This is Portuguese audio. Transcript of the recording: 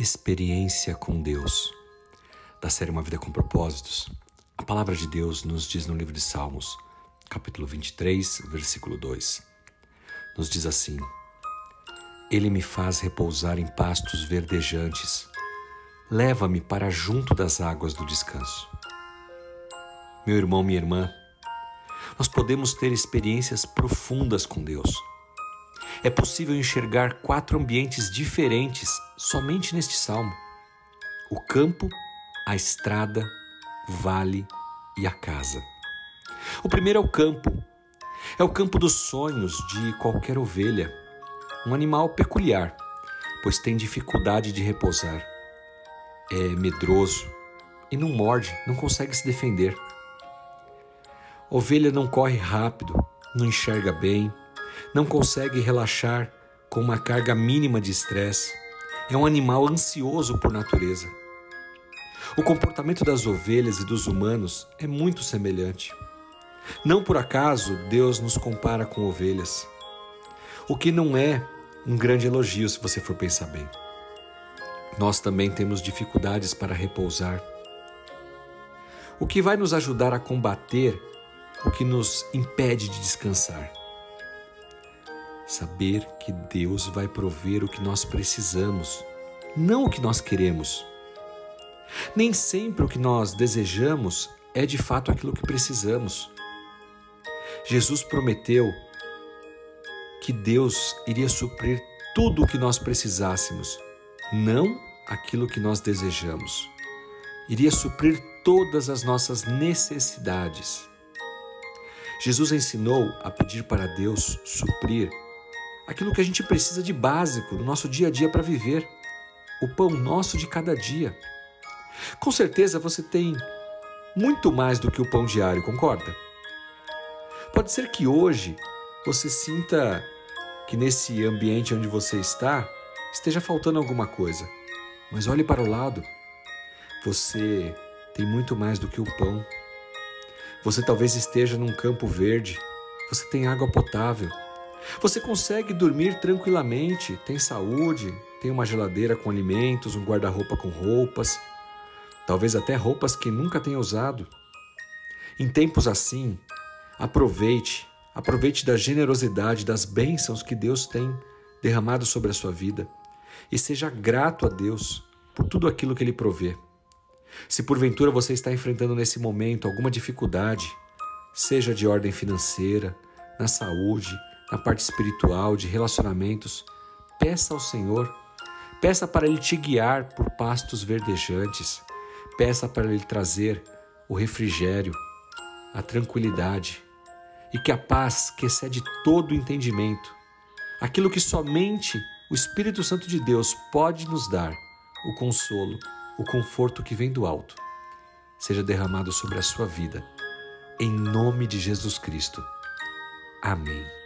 Experiência com Deus, da série Uma Vida com Propósitos. A palavra de Deus nos diz no livro de Salmos, capítulo 23, versículo 2. Nos diz assim: Ele me faz repousar em pastos verdejantes, leva-me para junto das águas do descanso. Meu irmão, minha irmã, nós podemos ter experiências profundas com Deus é possível enxergar quatro ambientes diferentes somente neste salmo: o campo, a estrada, o vale e a casa. O primeiro é o campo. É o campo dos sonhos de qualquer ovelha, um animal peculiar, pois tem dificuldade de repousar. É medroso e não morde, não consegue se defender. Ovelha não corre rápido, não enxerga bem, não consegue relaxar com uma carga mínima de estresse. É um animal ansioso por natureza. O comportamento das ovelhas e dos humanos é muito semelhante. Não por acaso Deus nos compara com ovelhas. O que não é um grande elogio se você for pensar bem. Nós também temos dificuldades para repousar. O que vai nos ajudar a combater o que nos impede de descansar? Saber que Deus vai prover o que nós precisamos, não o que nós queremos. Nem sempre o que nós desejamos é de fato aquilo que precisamos. Jesus prometeu que Deus iria suprir tudo o que nós precisássemos, não aquilo que nós desejamos. Iria suprir todas as nossas necessidades. Jesus ensinou a pedir para Deus suprir aquilo que a gente precisa de básico no nosso dia a dia para viver, o pão nosso de cada dia. Com certeza você tem muito mais do que o pão diário, concorda? Pode ser que hoje você sinta que nesse ambiente onde você está esteja faltando alguma coisa, mas olhe para o lado. Você tem muito mais do que o pão. Você talvez esteja num campo verde, você tem água potável, você consegue dormir tranquilamente, tem saúde, tem uma geladeira com alimentos, um guarda-roupa com roupas, talvez até roupas que nunca tenha usado. Em tempos assim, aproveite, aproveite da generosidade, das bênçãos que Deus tem derramado sobre a sua vida e seja grato a Deus por tudo aquilo que Ele provê. Se porventura você está enfrentando nesse momento alguma dificuldade, seja de ordem financeira, na saúde, na parte espiritual, de relacionamentos, peça ao Senhor, peça para Ele te guiar por pastos verdejantes, peça para Ele trazer o refrigério, a tranquilidade e que a paz que excede todo o entendimento, aquilo que somente o Espírito Santo de Deus pode nos dar, o consolo, o conforto que vem do alto, seja derramado sobre a sua vida, em nome de Jesus Cristo. Amém.